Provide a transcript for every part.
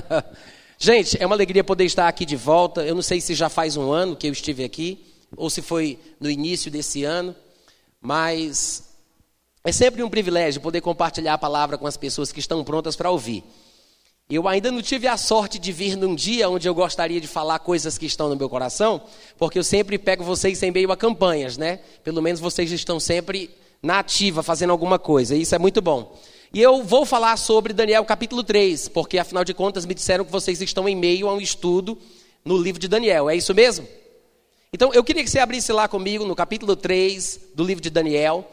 Gente, é uma alegria poder estar aqui de volta. Eu não sei se já faz um ano que eu estive aqui, ou se foi no início desse ano, mas é sempre um privilégio poder compartilhar a palavra com as pessoas que estão prontas para ouvir. Eu ainda não tive a sorte de vir num dia onde eu gostaria de falar coisas que estão no meu coração, porque eu sempre pego vocês em meio a campanhas, né? Pelo menos vocês estão sempre na ativa, fazendo alguma coisa, e isso é muito bom. E eu vou falar sobre Daniel capítulo 3, porque afinal de contas me disseram que vocês estão em meio a um estudo no livro de Daniel, é isso mesmo? Então eu queria que você abrisse lá comigo no capítulo 3 do livro de Daniel,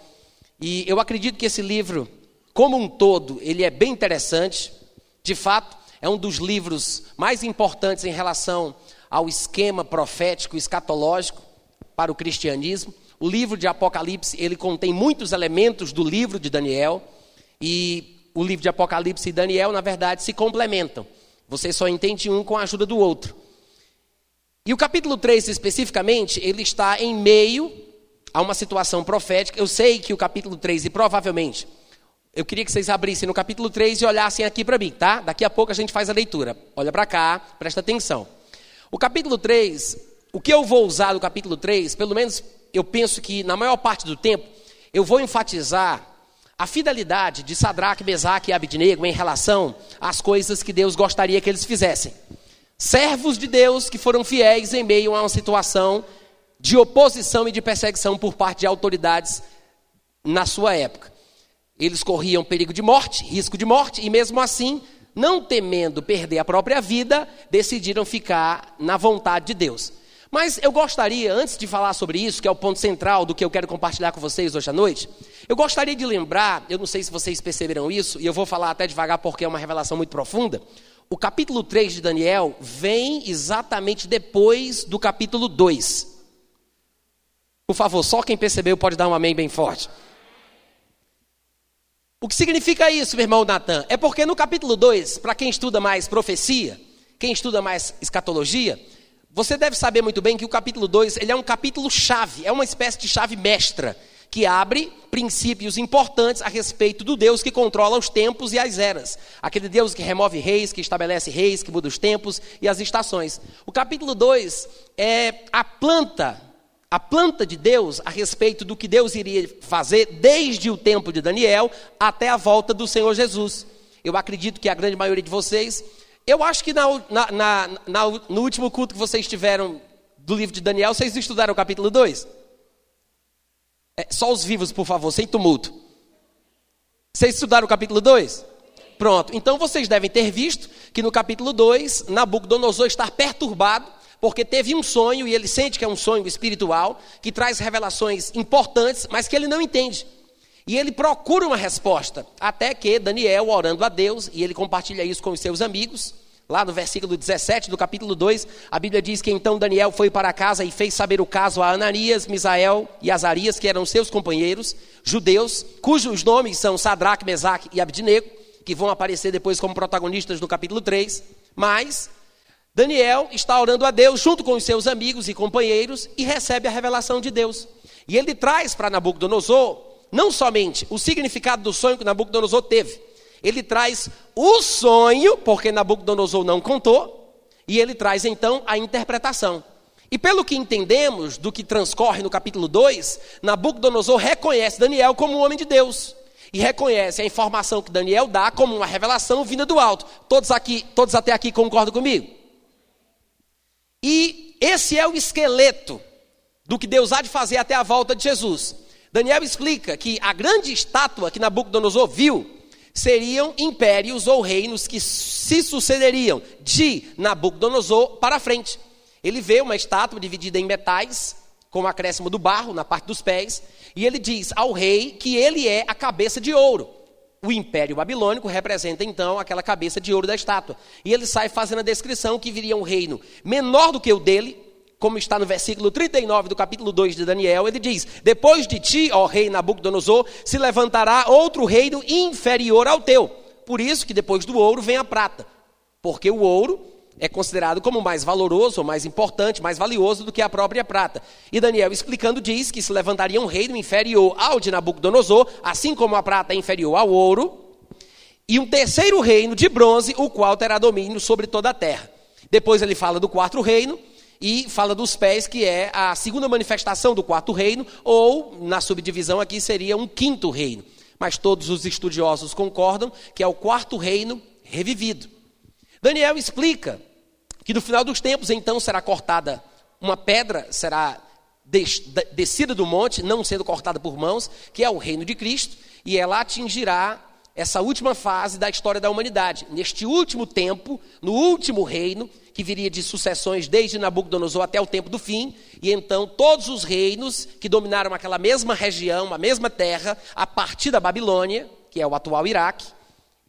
e eu acredito que esse livro, como um todo, ele é bem interessante. De fato, é um dos livros mais importantes em relação ao esquema profético escatológico para o cristianismo. O livro de Apocalipse, ele contém muitos elementos do livro de Daniel, e o livro de Apocalipse e Daniel, na verdade, se complementam. Você só entende um com a ajuda do outro. E o capítulo 3, especificamente, ele está em meio a uma situação profética. Eu sei que o capítulo 3, e provavelmente eu queria que vocês abrissem no capítulo 3 e olhassem aqui para mim, tá? Daqui a pouco a gente faz a leitura. Olha para cá, presta atenção. O capítulo 3, o que eu vou usar no capítulo 3, pelo menos eu penso que na maior parte do tempo, eu vou enfatizar a fidelidade de Sadraque, Mesaque e Abidnego em relação às coisas que Deus gostaria que eles fizessem. Servos de Deus que foram fiéis em meio a uma situação de oposição e de perseguição por parte de autoridades na sua época. Eles corriam perigo de morte, risco de morte, e mesmo assim, não temendo perder a própria vida, decidiram ficar na vontade de Deus. Mas eu gostaria, antes de falar sobre isso, que é o ponto central do que eu quero compartilhar com vocês hoje à noite, eu gostaria de lembrar, eu não sei se vocês perceberam isso, e eu vou falar até devagar porque é uma revelação muito profunda. O capítulo 3 de Daniel vem exatamente depois do capítulo 2. Por favor, só quem percebeu pode dar um amém bem forte. O que significa isso, meu irmão Natan? É porque no capítulo 2, para quem estuda mais profecia, quem estuda mais escatologia, você deve saber muito bem que o capítulo 2, ele é um capítulo chave, é uma espécie de chave mestra, que abre princípios importantes a respeito do Deus que controla os tempos e as eras. Aquele Deus que remove reis, que estabelece reis, que muda os tempos e as estações. O capítulo 2 é a planta a planta de Deus a respeito do que Deus iria fazer desde o tempo de Daniel até a volta do Senhor Jesus. Eu acredito que a grande maioria de vocês, eu acho que na, na, na, no último culto que vocês tiveram do livro de Daniel, vocês estudaram o capítulo 2? É, só os vivos, por favor, sem tumulto. Vocês estudaram o capítulo 2? Pronto, então vocês devem ter visto que no capítulo 2, Nabucodonosor está perturbado porque teve um sonho e ele sente que é um sonho espiritual, que traz revelações importantes, mas que ele não entende. E ele procura uma resposta, até que Daniel, orando a Deus, e ele compartilha isso com os seus amigos, lá no versículo 17 do capítulo 2, a Bíblia diz que então Daniel foi para casa e fez saber o caso a Ananias, Misael e Azarias, que eram seus companheiros, judeus, cujos nomes são Sadraque, Mesaque e Abidnego, que vão aparecer depois como protagonistas no capítulo 3, mas Daniel está orando a Deus junto com os seus amigos e companheiros e recebe a revelação de Deus. E ele traz para Nabucodonosor não somente o significado do sonho que Nabucodonosor teve, ele traz o sonho, porque Nabucodonosor não contou, e ele traz então a interpretação. E pelo que entendemos do que transcorre no capítulo 2, Nabucodonosor reconhece Daniel como um homem de Deus. E reconhece a informação que Daniel dá como uma revelação vinda do alto. Todos aqui, todos até aqui concordam comigo? E esse é o esqueleto do que Deus há de fazer até a volta de Jesus. Daniel explica que a grande estátua que Nabucodonosor viu seriam impérios ou reinos que se sucederiam de Nabucodonosor para frente. Ele vê uma estátua dividida em metais, com o acréscimo do barro na parte dos pés, e ele diz ao rei que ele é a cabeça de ouro. O Império Babilônico representa então aquela cabeça de ouro da estátua. E ele sai fazendo a descrição que viria um reino menor do que o dele, como está no versículo 39 do capítulo 2 de Daniel. Ele diz: Depois de ti, ó rei Nabucodonosor, se levantará outro reino inferior ao teu. Por isso que depois do ouro vem a prata. Porque o ouro é considerado como mais valoroso, mais importante, mais valioso do que a própria prata. E Daniel explicando diz que se levantaria um reino inferior ao de Nabucodonosor, assim como a prata é inferior ao ouro, e um terceiro reino de bronze, o qual terá domínio sobre toda a terra. Depois ele fala do quarto reino e fala dos pés, que é a segunda manifestação do quarto reino, ou na subdivisão aqui seria um quinto reino. Mas todos os estudiosos concordam que é o quarto reino revivido. Daniel explica que no final dos tempos, então, será cortada uma pedra, será descida do monte, não sendo cortada por mãos, que é o reino de Cristo, e ela atingirá essa última fase da história da humanidade. Neste último tempo, no último reino, que viria de sucessões desde Nabucodonosor até o tempo do fim, e então todos os reinos que dominaram aquela mesma região, a mesma terra, a partir da Babilônia, que é o atual Iraque,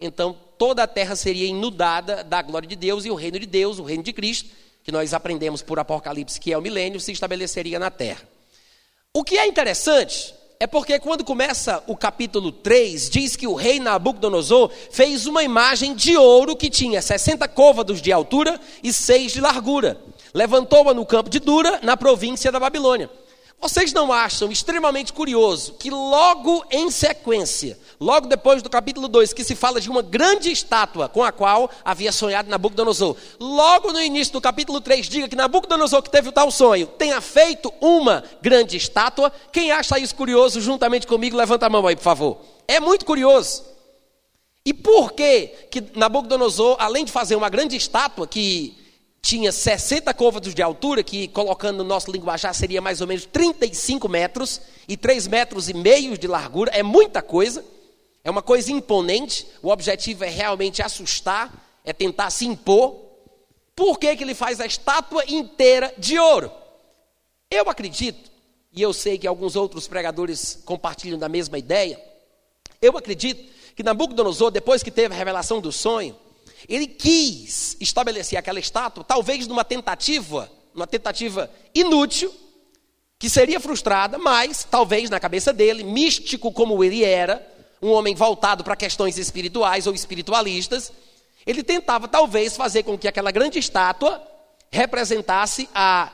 então toda a terra seria inundada da glória de Deus e o reino de Deus, o reino de Cristo, que nós aprendemos por Apocalipse, que é o milênio, se estabeleceria na terra. O que é interessante é porque quando começa o capítulo 3, diz que o rei Nabucodonosor fez uma imagem de ouro que tinha 60 côvados de altura e 6 de largura. Levantou-a no campo de Dura, na província da Babilônia. Vocês não acham extremamente curioso que logo em sequência, logo depois do capítulo 2, que se fala de uma grande estátua com a qual havia sonhado Nabucodonosor, logo no início do capítulo 3, diga que Nabucodonosor, que teve o tal sonho, tenha feito uma grande estátua. Quem acha isso curioso, juntamente comigo, levanta a mão aí, por favor. É muito curioso. E por que, que Nabucodonosor, além de fazer uma grande estátua que tinha 60 côvados de altura, que colocando no nosso linguajar seria mais ou menos 35 metros, e 3 metros e meio de largura, é muita coisa, é uma coisa imponente, o objetivo é realmente assustar, é tentar se impor. Por que, que ele faz a estátua inteira de ouro? Eu acredito, e eu sei que alguns outros pregadores compartilham da mesma ideia, eu acredito que Nabucodonosor, depois que teve a revelação do sonho, ele quis estabelecer aquela estátua, talvez numa tentativa, uma tentativa inútil, que seria frustrada, mas talvez na cabeça dele, místico como ele era, um homem voltado para questões espirituais ou espiritualistas, ele tentava talvez fazer com que aquela grande estátua representasse a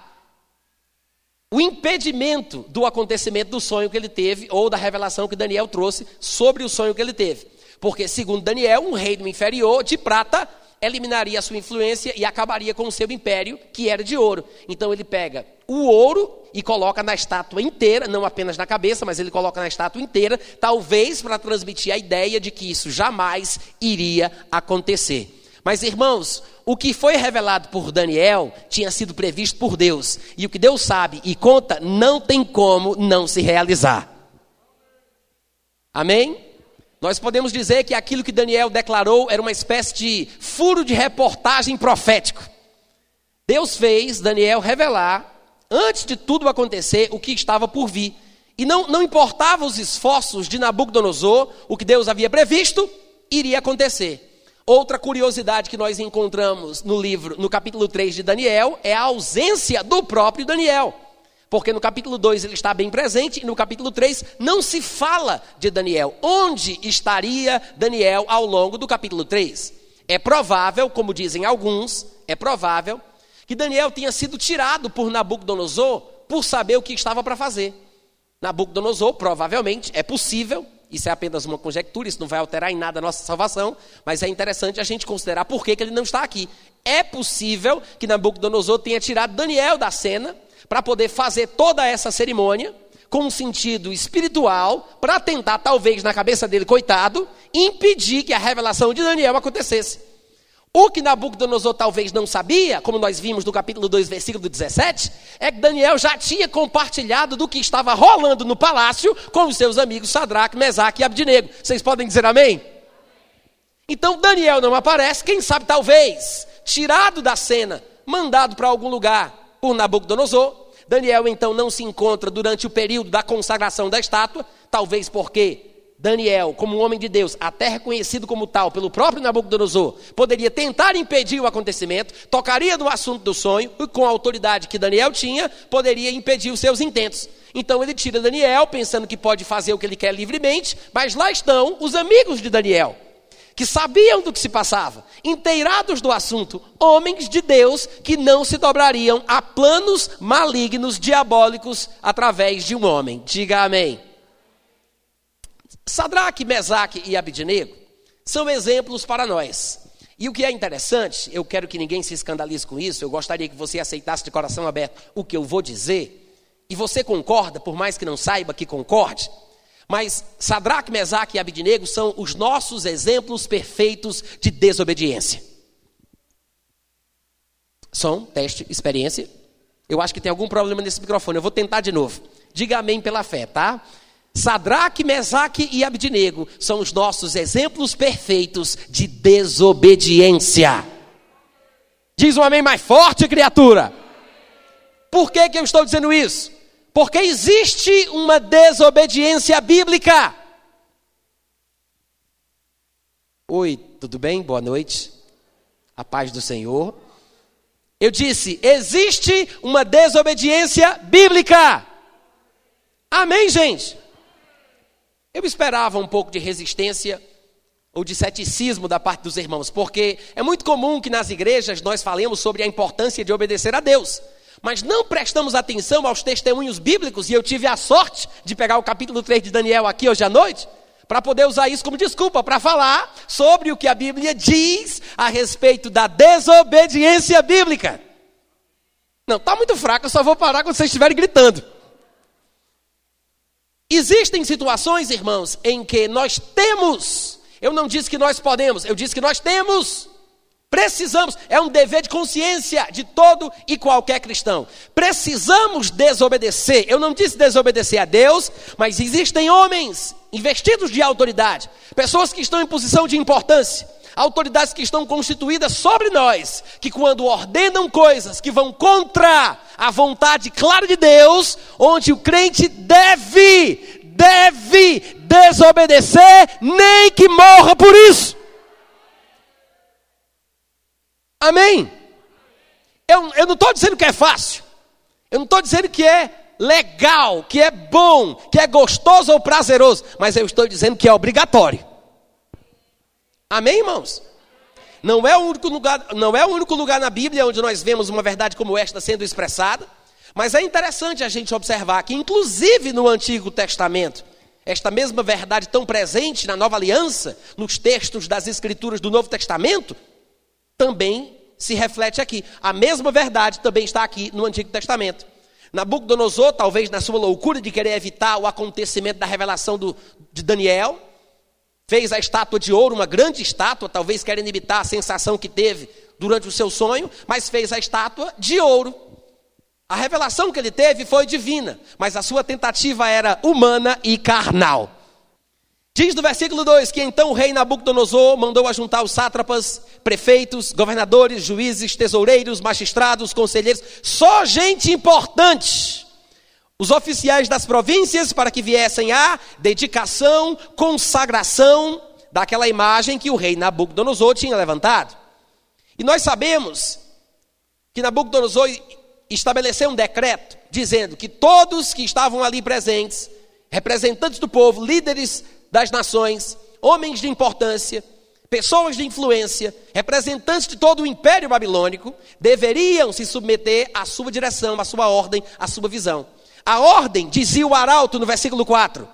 o impedimento do acontecimento do sonho que ele teve ou da revelação que Daniel trouxe sobre o sonho que ele teve. Porque, segundo Daniel, um reino inferior de prata eliminaria a sua influência e acabaria com o seu império, que era de ouro. Então ele pega o ouro e coloca na estátua inteira, não apenas na cabeça, mas ele coloca na estátua inteira, talvez para transmitir a ideia de que isso jamais iria acontecer. Mas irmãos, o que foi revelado por Daniel tinha sido previsto por Deus, e o que Deus sabe e conta não tem como não se realizar. Amém? Nós podemos dizer que aquilo que Daniel declarou era uma espécie de furo de reportagem profético. Deus fez Daniel revelar, antes de tudo acontecer, o que estava por vir. E não, não importava os esforços de Nabucodonosor, o que Deus havia previsto, iria acontecer. Outra curiosidade que nós encontramos no livro, no capítulo 3 de Daniel, é a ausência do próprio Daniel. Porque no capítulo 2 ele está bem presente e no capítulo 3 não se fala de Daniel. Onde estaria Daniel ao longo do capítulo 3? É provável, como dizem alguns, é provável que Daniel tenha sido tirado por Nabucodonosor por saber o que estava para fazer. Nabucodonosor, provavelmente, é possível, isso é apenas uma conjectura, isso não vai alterar em nada a nossa salvação, mas é interessante a gente considerar por que, que ele não está aqui. É possível que Nabucodonosor tenha tirado Daniel da cena para poder fazer toda essa cerimônia com um sentido espiritual, para tentar, talvez, na cabeça dele, coitado, impedir que a revelação de Daniel acontecesse. O que Nabucodonosor talvez não sabia, como nós vimos no capítulo 2, versículo 17, é que Daniel já tinha compartilhado do que estava rolando no palácio com os seus amigos Sadraque, Mesaque e Abdinego. Vocês podem dizer amém? Então Daniel não aparece, quem sabe talvez, tirado da cena, mandado para algum lugar, por Nabucodonosor. Daniel então não se encontra durante o período da consagração da estátua, talvez porque Daniel, como um homem de Deus, até reconhecido como tal pelo próprio Nabucodonosor, poderia tentar impedir o acontecimento, tocaria no assunto do sonho e, com a autoridade que Daniel tinha, poderia impedir os seus intentos. Então ele tira Daniel, pensando que pode fazer o que ele quer livremente, mas lá estão os amigos de Daniel que sabiam do que se passava, inteirados do assunto, homens de Deus que não se dobrariam a planos malignos, diabólicos, através de um homem. Diga amém. Sadraque, Mesaque e Abidinego são exemplos para nós. E o que é interessante, eu quero que ninguém se escandalize com isso, eu gostaria que você aceitasse de coração aberto o que eu vou dizer, e você concorda, por mais que não saiba que concorde, mas Sadraque, Mesaque e Abidnego são os nossos exemplos perfeitos de desobediência. Som, teste, experiência. Eu acho que tem algum problema nesse microfone. Eu vou tentar de novo. Diga amém pela fé, tá? Sadraque, Mesaque e Abidnego são os nossos exemplos perfeitos de desobediência. Diz um amém mais forte, criatura. Por que, que eu estou dizendo isso? Porque existe uma desobediência bíblica. Oi, tudo bem? Boa noite. A paz do Senhor. Eu disse: existe uma desobediência bíblica. Amém, gente? Eu esperava um pouco de resistência ou de ceticismo da parte dos irmãos, porque é muito comum que nas igrejas nós falemos sobre a importância de obedecer a Deus, mas não prestamos atenção aos testemunhos bíblicos, e eu tive a sorte de pegar o capítulo 3 de Daniel aqui hoje à noite, para poder usar isso como desculpa para falar sobre o que a Bíblia diz a respeito da desobediência bíblica. Não, está muito fraco, eu só vou parar quando vocês estiverem gritando. Existem situações, irmãos, em que nós temos, eu não disse que nós podemos, eu disse que nós temos, precisamos, é um dever de consciência de todo e qualquer cristão. Precisamos desobedecer, eu não disse desobedecer a Deus, mas existem homens investidos de autoridade, pessoas que estão em posição de importância, autoridades que estão constituídas sobre nós, que quando ordenam coisas que vão contra a vontade clara de Deus, onde o crente deve, deve desobedecer, nem que morra por isso. Amém? Eu, eu não estou dizendo que é fácil, eu não estou dizendo que é legal, que é bom, que é gostoso ou prazeroso, mas eu estou dizendo que é obrigatório. Amém, irmãos? Não é, o único lugar, não é o único lugar na Bíblia onde nós vemos uma verdade como esta sendo expressada, mas é interessante a gente observar que, inclusive no Antigo Testamento, esta mesma verdade tão presente na Nova Aliança, nos textos das Escrituras do Novo Testamento, também se reflete aqui. A mesma verdade também está aqui no Antigo Testamento. Nabucodonosor, talvez na sua loucura de querer evitar o acontecimento da revelação do, de Daniel, Fez a estátua de ouro, uma grande estátua, talvez querendo imitar a sensação que teve durante o seu sonho, mas fez a estátua de ouro. A revelação que ele teve foi divina, mas a sua tentativa era humana e carnal. Diz no versículo 2 que então o rei Nabucodonosor mandou ajuntar os sátrapas, prefeitos, governadores, juízes, tesoureiros, magistrados, conselheiros, só gente importante os oficiais das províncias para que viessem à dedicação, consagração daquela imagem que o rei Nabucodonosor tinha levantado. E nós sabemos que Nabucodonosor estabeleceu um decreto dizendo que todos que estavam ali presentes, representantes do povo, líderes das nações, homens de importância, pessoas de influência, representantes de todo o império babilônico, deveriam se submeter à sua direção, à sua ordem, à sua visão. A ordem, dizia o arauto no versículo 4.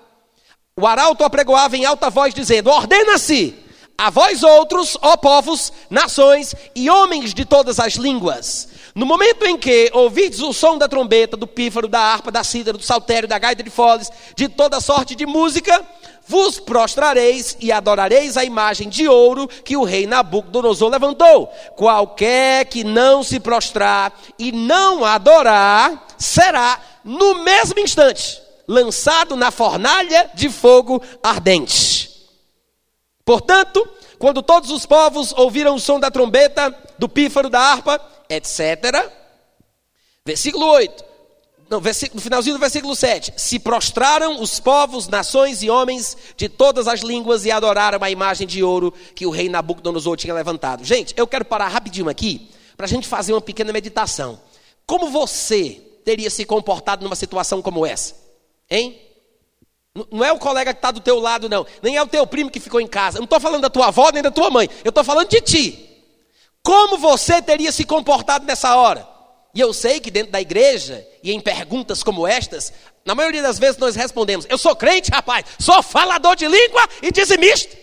O arauto apregoava em alta voz, dizendo: Ordena-se a vós outros, ó povos, nações e homens de todas as línguas. No momento em que ouvides o som da trombeta, do pífaro, da harpa, da cítara, do saltério, da gaita de foles, de toda sorte de música, vos prostrareis e adorareis a imagem de ouro que o rei Nabucodonosor levantou. Qualquer que não se prostrar e não adorar, será no mesmo instante, lançado na fornalha de fogo ardente. Portanto, quando todos os povos ouviram o som da trombeta, do pífaro, da harpa, etc. Versículo 8. Não, no finalzinho do versículo 7. Se prostraram os povos, nações e homens de todas as línguas e adoraram a imagem de ouro que o rei Nabucodonosor tinha levantado. Gente, eu quero parar rapidinho aqui para a gente fazer uma pequena meditação. Como você teria se comportado numa situação como essa? Hein? Não é o colega que está do teu lado, não. Nem é o teu primo que ficou em casa. Eu não estou falando da tua avó nem da tua mãe. Eu estou falando de ti. Como você teria se comportado nessa hora? E eu sei que dentro da igreja, e em perguntas como estas, na maioria das vezes nós respondemos: Eu sou crente, rapaz, sou falador de língua e dizimista.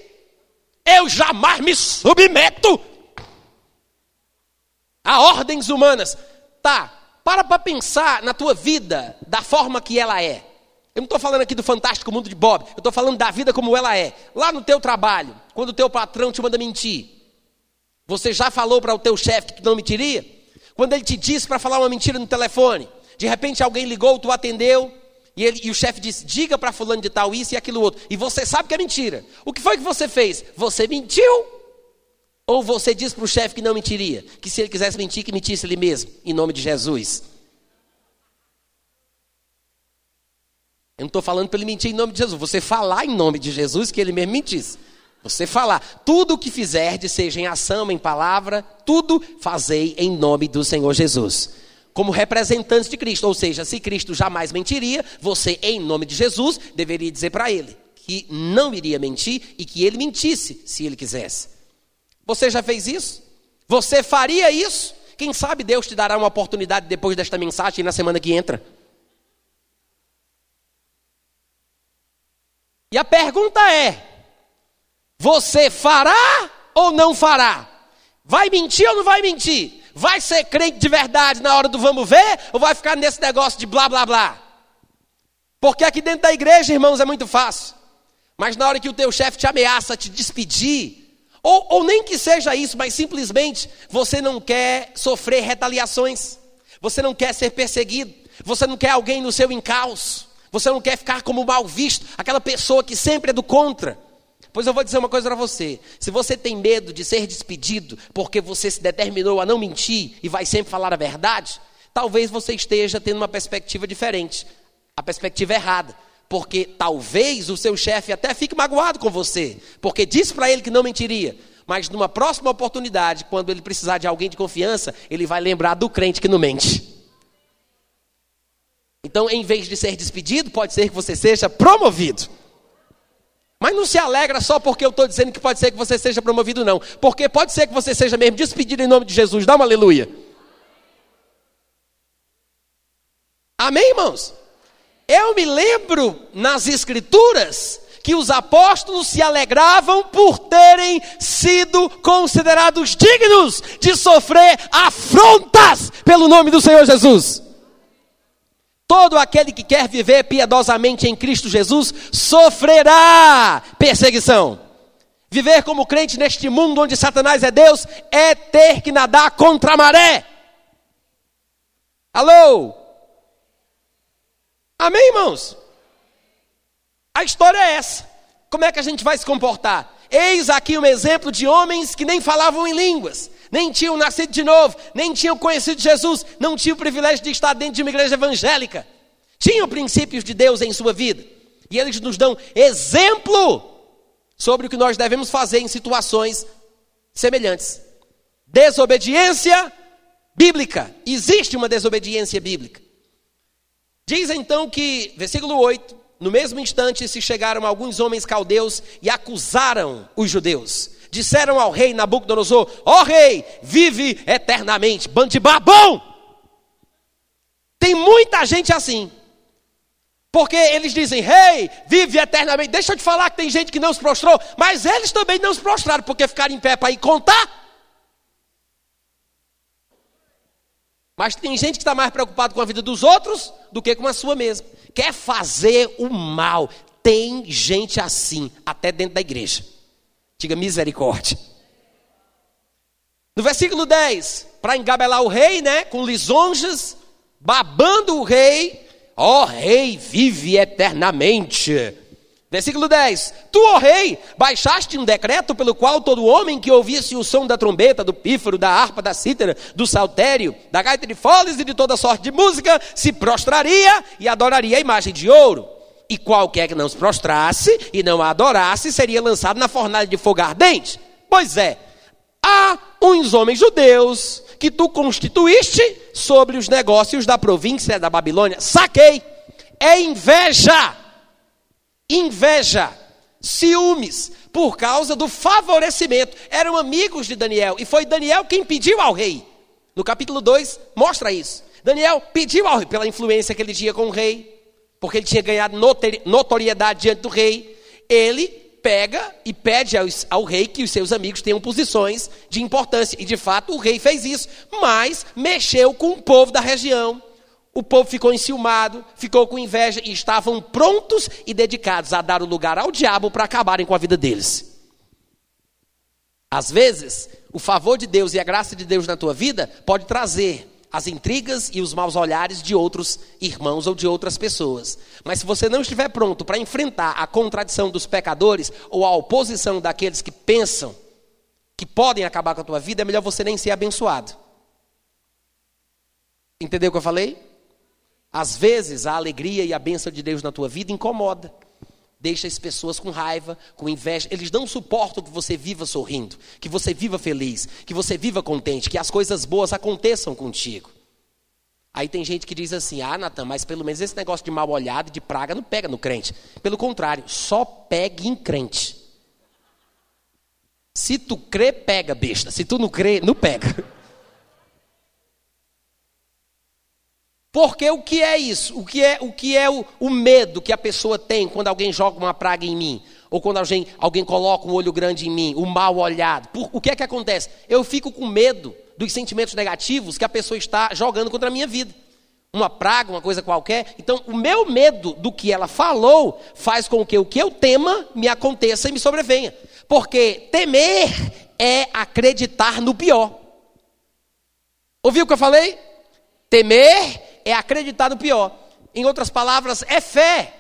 eu jamais me submeto a ordens humanas. Tá, para para pensar na tua vida da forma que ela é. Eu não estou falando aqui do fantástico mundo de Bob, eu estou falando da vida como ela é. Lá no teu trabalho, quando o teu patrão te manda mentir, você já falou para o teu chefe que não mentiria? Quando ele te disse para falar uma mentira no telefone, de repente alguém ligou, tu atendeu, e, ele, e o chefe disse: diga para fulano de tal isso e aquilo outro. E você sabe que é mentira. O que foi que você fez? Você mentiu? Ou você disse para o chefe que não mentiria? Que se ele quisesse mentir, que mentisse ele mesmo, em nome de Jesus. Eu não estou falando para ele mentir em nome de Jesus. Você falar em nome de Jesus, que ele mesmo mentisse. Você falar, tudo o que fizerde, seja em ação, em palavra, tudo fazei em nome do Senhor Jesus. Como representantes de Cristo, ou seja, se Cristo jamais mentiria, você, em nome de Jesus, deveria dizer para ele que não iria mentir e que ele mentisse se ele quisesse. Você já fez isso? Você faria isso? Quem sabe Deus te dará uma oportunidade depois desta mensagem na semana que entra. E a pergunta é: você fará ou não fará? Vai mentir ou não vai mentir? Vai ser crente de verdade na hora do vamos ver? Ou vai ficar nesse negócio de blá blá blá? Porque aqui dentro da igreja, irmãos, é muito fácil. Mas na hora que o teu chefe te ameaça te despedir, ou, ou nem que seja isso, mas simplesmente você não quer sofrer retaliações, você não quer ser perseguido, você não quer alguém no seu encalço, você não quer ficar como mal visto, aquela pessoa que sempre é do contra. Pois eu vou dizer uma coisa para você: se você tem medo de ser despedido porque você se determinou a não mentir e vai sempre falar a verdade, talvez você esteja tendo uma perspectiva diferente, a perspectiva errada. Porque talvez o seu chefe até fique magoado com você, porque disse para ele que não mentiria, mas numa próxima oportunidade, quando ele precisar de alguém de confiança, ele vai lembrar do crente que não mente. Então, em vez de ser despedido, pode ser que você seja promovido. Mas não se alegra só porque eu estou dizendo que pode ser que você seja promovido, não. Porque pode ser que você seja mesmo despedido em nome de Jesus. Dá uma aleluia. Amém, irmãos? Eu me lembro nas Escrituras que os apóstolos se alegravam por terem sido considerados dignos de sofrer afrontas pelo nome do Senhor Jesus. Todo aquele que quer viver piedosamente em Cristo Jesus sofrerá perseguição. Viver como crente neste mundo onde Satanás é Deus é ter que nadar contra a maré. Alô? Amém, irmãos? A história é essa. Como é que a gente vai se comportar? Eis aqui um exemplo de homens que nem falavam em línguas, nem tinham nascido de novo, nem tinham conhecido Jesus, não tinham o privilégio de estar dentro de uma igreja evangélica. Tinham princípios de Deus em sua vida. E eles nos dão exemplo sobre o que nós devemos fazer em situações semelhantes. Desobediência bíblica. Existe uma desobediência bíblica. Diz então que, versículo 8, no mesmo instante se chegaram alguns homens caldeus e acusaram os judeus disseram ao rei Nabucodonosor: Ó oh, rei, vive eternamente. Bando de babão! Tem muita gente assim. Porque eles dizem, rei, hey, vive eternamente. Deixa eu te falar que tem gente que não se prostrou, mas eles também não se prostraram, porque ficaram em pé para ir contar. Mas tem gente que está mais preocupado com a vida dos outros do que com a sua mesma. Quer fazer o mal. Tem gente assim, até dentro da igreja. Diga misericórdia. No versículo 10, para engabelar o rei, né, com lisonjas, babando o rei, ó rei, vive eternamente. Versículo 10: Tu, ó rei, baixaste um decreto pelo qual todo homem que ouvisse o som da trombeta, do pífaro, da harpa, da cítara, do saltério, da gaita de foles e de toda sorte de música, se prostraria e adoraria a imagem de ouro e qualquer que não se prostrasse e não a adorasse seria lançado na fornalha de fogo ardente. Pois é, há uns homens judeus que tu constituíste sobre os negócios da província da Babilônia. Saquei. É inveja. Inveja. Ciúmes. Por causa do favorecimento. Eram amigos de Daniel. E foi Daniel quem pediu ao rei. No capítulo 2, mostra isso. Daniel pediu ao rei, pela influência que ele tinha com o rei, porque ele tinha ganhado notoriedade diante do rei, ele pega e pede ao, ao, rei que os seus amigos tenham posições de importância. E de fato o rei fez isso, mas mexeu com o povo da região. O povo ficou enciumado, ficou com inveja e estavam prontos e dedicados a dar o lugar ao diabo para acabarem com a vida deles. Às vezes, o favor de Deus e a graça de Deus na tua vida pode trazer as intrigas e os maus olhares de outros irmãos ou de outras pessoas. Mas se você não estiver pronto para enfrentar a contradição dos pecadores ou a oposição daqueles que pensam que podem acabar com a tua vida, é melhor você nem ser abençoado. Entendeu o que eu falei? Às vezes a alegria e a bênção de Deus na tua vida incomoda. Deixa as pessoas com raiva, com inveja. Eles não suportam que você viva sorrindo, que você viva feliz, que você viva contente, que as coisas boas aconteçam contigo. Aí tem gente que diz assim: ah, Natan, mas pelo menos esse negócio de mal olhado de praga não pega no crente. Pelo contrário, só pegue em crente. Se tu crê, pega, besta. Se tu não crê, não pega. Porque o que é isso? O que é o, que é o, o medo que a pessoa tem quando alguém joga uma praga em mim? Ou quando alguém, alguém coloca um olho grande em mim, o mal olhado? Por, o que é que acontece? Eu fico com medo dos sentimentos negativos que a pessoa está jogando contra a minha vida. Uma praga, uma coisa qualquer. Então, o meu medo do que ela falou faz com que o que eu tema me aconteça e me sobrevenha. Porque temer é acreditar no pior. Ouviu o que eu falei? Temer é acreditar no pior. Em outras palavras, é fé.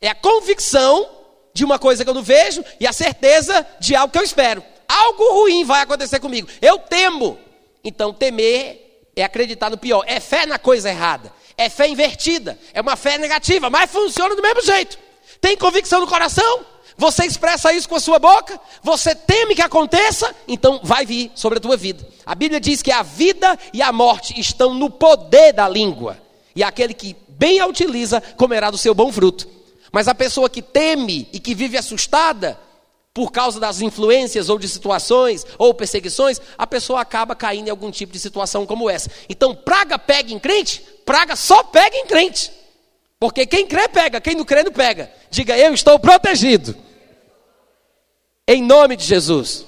É a convicção de uma coisa que eu não vejo e a certeza de algo que eu espero. Algo ruim vai acontecer comigo. Eu temo. Então, temer é acreditar no pior. É fé na coisa errada. É fé invertida. É uma fé negativa, mas funciona do mesmo jeito. Tem convicção no coração? Você expressa isso com a sua boca? Você teme que aconteça? Então vai vir sobre a tua vida. A Bíblia diz que a vida e a morte estão no poder da língua e aquele que bem a utiliza comerá do seu bom fruto. Mas a pessoa que teme e que vive assustada por causa das influências ou de situações ou perseguições, a pessoa acaba caindo em algum tipo de situação como essa. Então, praga pega em crente? Praga só pega em crente. Porque quem crê pega, quem não crê não pega. Diga, eu estou protegido. Em nome de Jesus.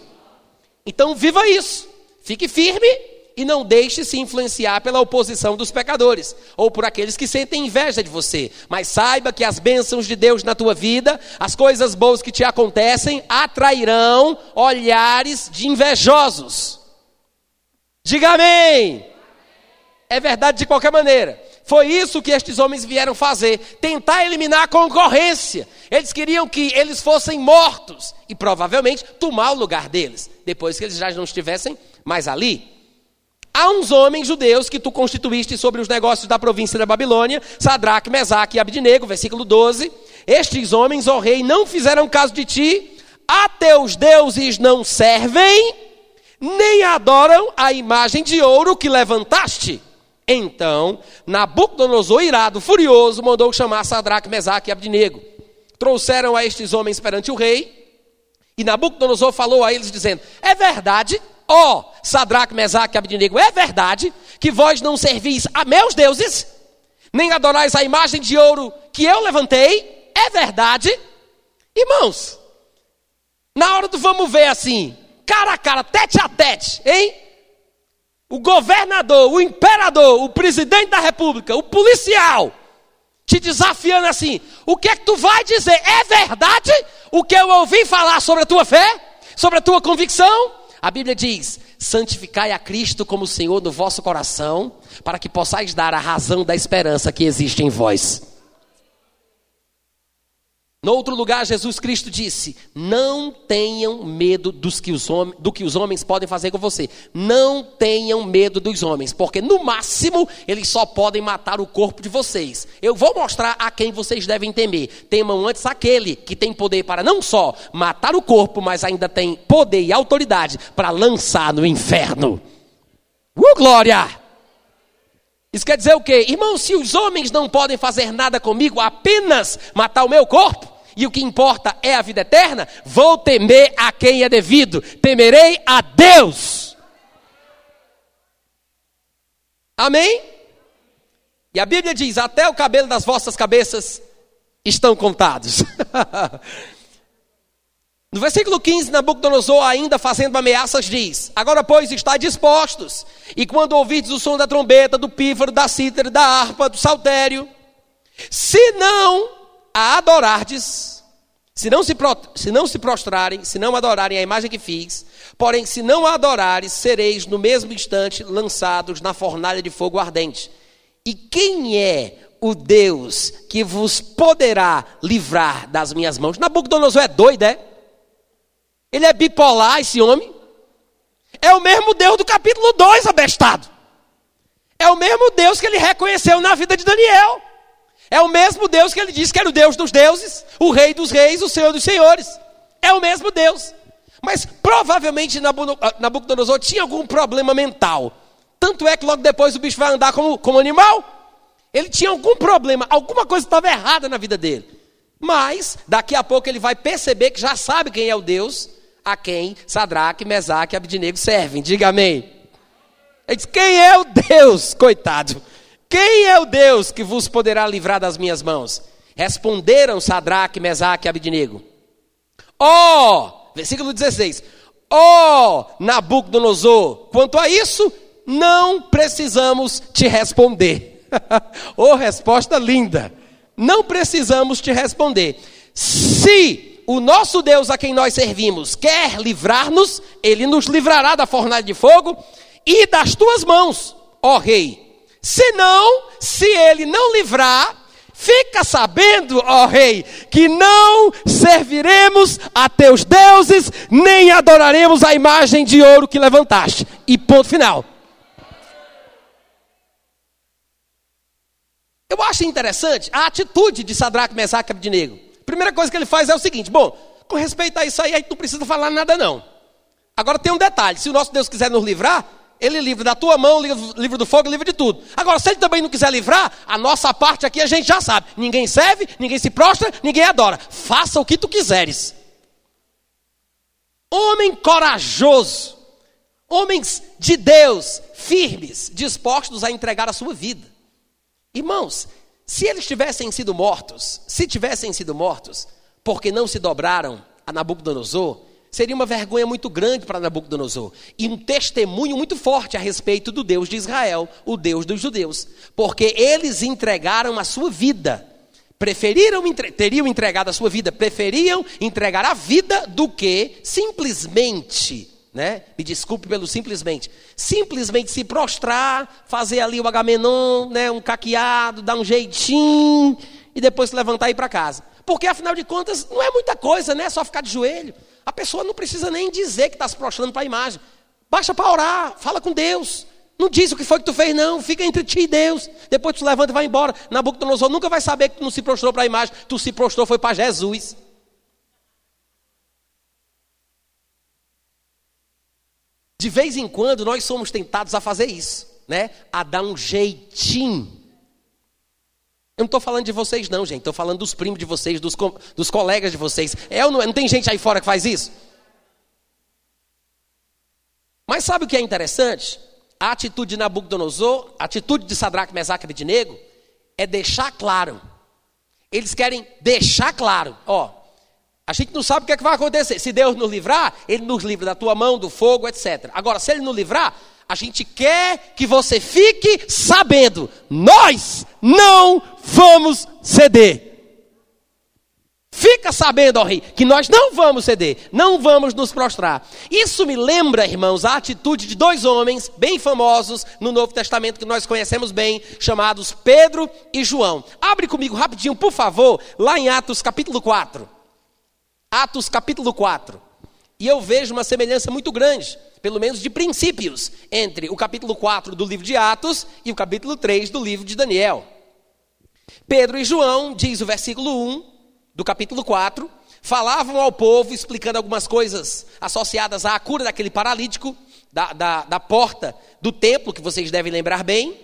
Então, viva isso. Fique firme e não deixe se influenciar pela oposição dos pecadores ou por aqueles que sentem inveja de você. Mas saiba que as bênçãos de Deus na tua vida, as coisas boas que te acontecem, atrairão olhares de invejosos. Diga amém. É verdade de qualquer maneira. Foi isso que estes homens vieram fazer: tentar eliminar a concorrência. Eles queriam que eles fossem mortos e provavelmente tomar o lugar deles, depois que eles já não estivessem mais ali. Há uns homens judeus que tu constituíste sobre os negócios da província da Babilônia, Sadraque, Mesaque e Abidnego, versículo 12. Estes homens, ó rei, não fizeram caso de ti, a teus deuses não servem, nem adoram a imagem de ouro que levantaste. Então, Nabucodonosor, irado, furioso, mandou chamar Sadraque, Mesaque e Abidnego. Trouxeram a estes homens perante o rei, e Nabucodonosor falou a eles, dizendo: É verdade ó oh, Sadraque, Mesaque e Abednego, é verdade que vós não servis a meus deuses, nem adorais a imagem de ouro que eu levantei? É verdade? Irmãos, na hora do vamos ver assim, cara a cara, tete a tete, hein? O governador, o imperador, o presidente da república, o policial, te desafiando assim: o que é que tu vai dizer? É verdade o que eu ouvi falar sobre a tua fé? Sobre a tua convicção? A Bíblia diz: santificai a Cristo como Senhor no vosso coração, para que possais dar a razão da esperança que existe em vós. No outro lugar, Jesus Cristo disse: Não tenham medo dos que os do que os homens podem fazer com você. Não tenham medo dos homens, porque no máximo eles só podem matar o corpo de vocês. Eu vou mostrar a quem vocês devem temer. Temam antes aquele que tem poder para não só matar o corpo, mas ainda tem poder e autoridade para lançar no inferno. Uh, glória! Isso quer dizer o quê? Irmão, se os homens não podem fazer nada comigo, apenas matar o meu corpo, e o que importa é a vida eterna, vou temer a quem é devido, temerei a Deus. Amém? E a Bíblia diz: até o cabelo das vossas cabeças estão contados. No versículo 15, Nabucodonosor, ainda fazendo ameaças, diz: Agora, pois, está dispostos, e quando ouvirdes o som da trombeta, do pífaro, da cítara, da harpa, do saltério, se não a adorardes, se não se, se não se prostrarem, se não adorarem a imagem que fiz, porém, se não a adorares, sereis no mesmo instante lançados na fornalha de fogo ardente. E quem é o Deus que vos poderá livrar das minhas mãos? Nabucodonosor é doido, é? Ele é bipolar, esse homem. É o mesmo Deus do capítulo 2, abestado. É o mesmo Deus que ele reconheceu na vida de Daniel. É o mesmo Deus que ele disse que era o Deus dos deuses, o Rei dos reis, o Senhor dos senhores. É o mesmo Deus. Mas provavelmente ah, Nabucodonosor tinha algum problema mental. Tanto é que logo depois o bicho vai andar como, como animal. Ele tinha algum problema, alguma coisa estava errada na vida dele. Mas, daqui a pouco ele vai perceber que já sabe quem é o Deus a quem Sadraque, Mesaque e Abdinego servem. Diga amém. Ele diz: Quem é o Deus, coitado? Quem é o Deus que vos poderá livrar das minhas mãos? Responderam Sadraque, Mesaque e Abdinego. Ó, oh, versículo 16. Ó, oh, Nabucodonosor, quanto a isso, não precisamos te responder. oh, resposta linda. Não precisamos te responder. Se o nosso Deus a quem nós servimos quer livrar-nos, ele nos livrará da fornalha de fogo e das tuas mãos, ó rei. Se não, se ele não livrar, fica sabendo, ó rei, que não serviremos a teus deuses, nem adoraremos a imagem de ouro que levantaste. E ponto final. Eu acho interessante a atitude de Sadraque, Mesaque e Abednego primeira coisa que ele faz é o seguinte: bom, com respeito a isso aí, a gente não precisa falar nada, não. Agora tem um detalhe: se o nosso Deus quiser nos livrar, ele livra da tua mão, livra do fogo, livra de tudo. Agora, se ele também não quiser livrar, a nossa parte aqui a gente já sabe: ninguém serve, ninguém se prostra, ninguém adora. Faça o que tu quiseres. Homem corajoso, homens de Deus, firmes, dispostos a entregar a sua vida. Irmãos, se eles tivessem sido mortos, se tivessem sido mortos, porque não se dobraram a Nabucodonosor, seria uma vergonha muito grande para Nabucodonosor. E um testemunho muito forte a respeito do Deus de Israel, o Deus dos judeus, porque eles entregaram a sua vida, preferiram teriam entregado a sua vida, preferiam entregar a vida do que simplesmente né? Me desculpe pelo simplesmente. Simplesmente se prostrar, fazer ali o agamenon, né? um caqueado, dar um jeitinho e depois se levantar e ir para casa. Porque afinal de contas não é muita coisa, né? Só ficar de joelho. A pessoa não precisa nem dizer que está se prostrando para a imagem. Baixa para orar, fala com Deus. Não diz o que foi que tu fez, não. Fica entre ti e Deus. Depois tu levanta e vai embora. Nabucodonosor nunca vai saber que tu não se prostrou para a imagem. Tu se prostrou foi para Jesus. De vez em quando nós somos tentados a fazer isso, né? A dar um jeitinho. Eu não estou falando de vocês, não, gente. Estou falando dos primos de vocês, dos, co dos colegas de vocês. É não, é? não tem gente aí fora que faz isso? Mas sabe o que é interessante? A atitude de Nabucodonosor, a atitude de Sadraque, Mesaque e Abednego, é deixar claro. Eles querem deixar claro, ó, a gente não sabe o que, é que vai acontecer. Se Deus nos livrar, Ele nos livra da tua mão, do fogo, etc. Agora, se Ele nos livrar, a gente quer que você fique sabendo: nós não vamos ceder. Fica sabendo, ó rei, que nós não vamos ceder, não vamos nos prostrar. Isso me lembra, irmãos, a atitude de dois homens bem famosos no Novo Testamento que nós conhecemos bem, chamados Pedro e João. Abre comigo rapidinho, por favor, lá em Atos capítulo 4. Atos capítulo 4. E eu vejo uma semelhança muito grande, pelo menos de princípios, entre o capítulo 4 do livro de Atos e o capítulo 3 do livro de Daniel. Pedro e João, diz o versículo 1 do capítulo 4, falavam ao povo explicando algumas coisas associadas à cura daquele paralítico, da, da, da porta do templo, que vocês devem lembrar bem.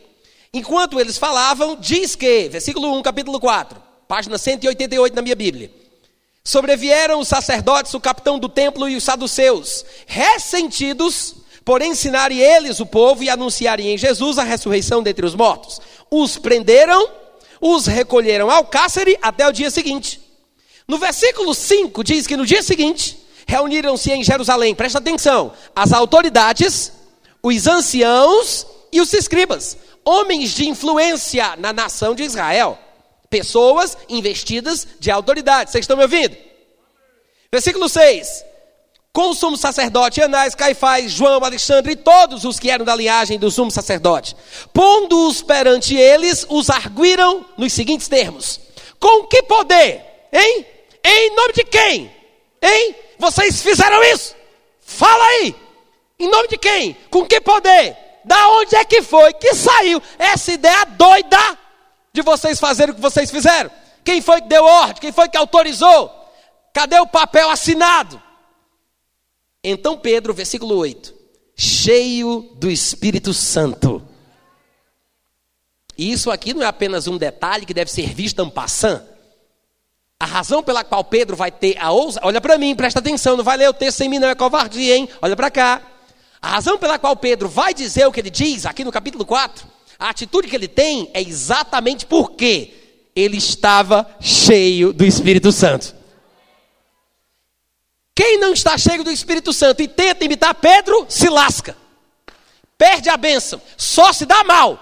Enquanto eles falavam, diz que, versículo 1, capítulo 4, página 188 na minha Bíblia. Sobrevieram os sacerdotes, o capitão do templo e os saduceus, ressentidos por ensinarem eles o povo e anunciarem em Jesus a ressurreição dentre os mortos. Os prenderam, os recolheram ao cárcere até o dia seguinte. No versículo 5 diz que no dia seguinte reuniram-se em Jerusalém, presta atenção, as autoridades, os anciãos e os escribas, homens de influência na nação de Israel, pessoas investidas de autoridade. Vocês estão me ouvindo? Versículo 6. Com o sumo sacerdote Anás, Caifás, João, Alexandre e todos os que eram da linhagem do sumo sacerdote, pondo-os perante eles, os arguíram nos seguintes termos: Com que poder? Hein? Em nome de quem? Hein? Vocês fizeram isso? Fala aí! Em nome de quem? Com que poder? Da onde é que foi que saiu essa ideia doida de vocês fazerem o que vocês fizeram? Quem foi que deu ordem? Quem foi que autorizou? Cadê o papel assinado? Então Pedro, versículo 8, cheio do Espírito Santo. E isso aqui não é apenas um detalhe que deve ser visto en passant. A razão pela qual Pedro vai ter a ousadia, olha para mim, presta atenção, não vai ler o texto sem mim, não é covardia, hein? Olha para cá. A razão pela qual Pedro vai dizer o que ele diz aqui no capítulo 4, a atitude que ele tem é exatamente porque ele estava cheio do Espírito Santo. Quem não está cheio do Espírito Santo e tenta imitar Pedro, se lasca. Perde a bênção, só se dá mal.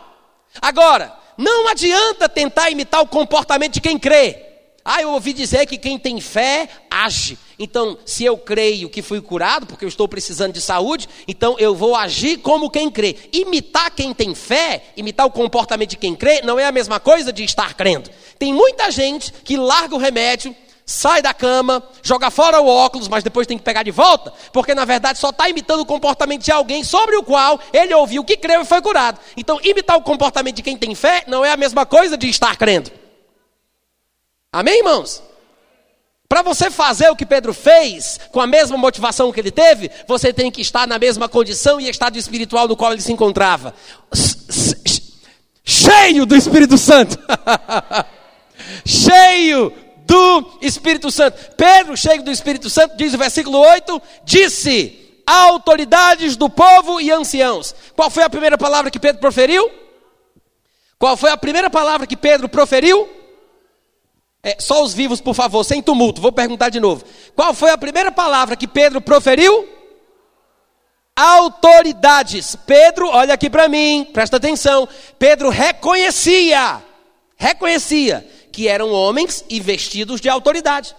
Agora, não adianta tentar imitar o comportamento de quem crê. Ah, eu ouvi dizer que quem tem fé age. Então, se eu creio que fui curado, porque eu estou precisando de saúde, então eu vou agir como quem crê. Imitar quem tem fé, imitar o comportamento de quem crê, não é a mesma coisa de estar crendo. Tem muita gente que larga o remédio, sai da cama, joga fora o óculos, mas depois tem que pegar de volta, porque na verdade só está imitando o comportamento de alguém sobre o qual ele ouviu que creu e foi curado. Então, imitar o comportamento de quem tem fé não é a mesma coisa de estar crendo. Amém, irmãos? Para você fazer o que Pedro fez, com a mesma motivação que ele teve, você tem que estar na mesma condição e estado espiritual no qual ele se encontrava. Cheio do Espírito Santo. cheio do Espírito Santo. Pedro, cheio do Espírito Santo, diz o versículo 8: disse: autoridades do povo e anciãos. Qual foi a primeira palavra que Pedro proferiu? Qual foi a primeira palavra que Pedro proferiu? É, só os vivos, por favor, sem tumulto. Vou perguntar de novo. Qual foi a primeira palavra que Pedro proferiu? Autoridades. Pedro, olha aqui para mim, presta atenção. Pedro reconhecia, reconhecia que eram homens e vestidos de autoridade.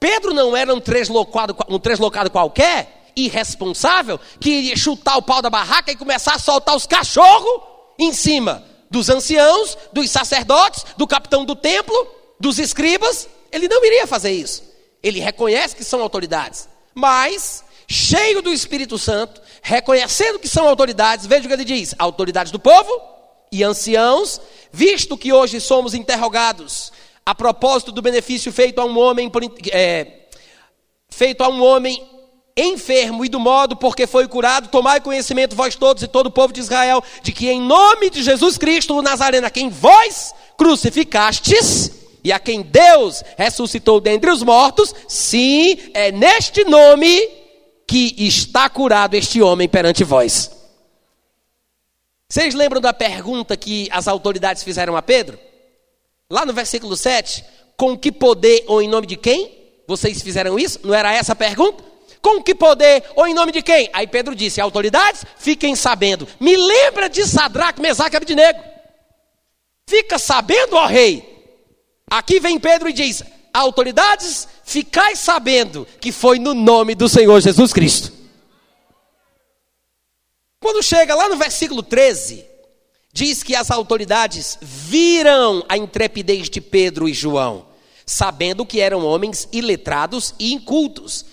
Pedro não era um treslocado, um treslocado qualquer, irresponsável, que iria chutar o pau da barraca e começar a soltar os cachorros em cima dos anciãos, dos sacerdotes, do capitão do templo dos escribas, ele não iria fazer isso. Ele reconhece que são autoridades, mas cheio do Espírito Santo, reconhecendo que são autoridades, veja o que ele diz: autoridades do povo e anciãos, visto que hoje somos interrogados a propósito do benefício feito a um homem, é, feito a um homem enfermo e do modo porque foi curado, tomai conhecimento vós todos e todo o povo de Israel, de que em nome de Jesus Cristo o Nazareno, quem vós crucificastes, e a quem Deus ressuscitou dentre os mortos, sim, é neste nome que está curado este homem perante vós. Vocês lembram da pergunta que as autoridades fizeram a Pedro? Lá no versículo 7, com que poder ou em nome de quem vocês fizeram isso? Não era essa a pergunta? Com que poder ou em nome de quem? Aí Pedro disse: autoridades, fiquem sabendo. Me lembra de Sadraque, Mesaque e. Fica sabendo, ó rei, Aqui vem Pedro e diz: autoridades, ficai sabendo que foi no nome do Senhor Jesus Cristo. Quando chega lá no versículo 13, diz que as autoridades viram a intrepidez de Pedro e João, sabendo que eram homens iletrados e incultos.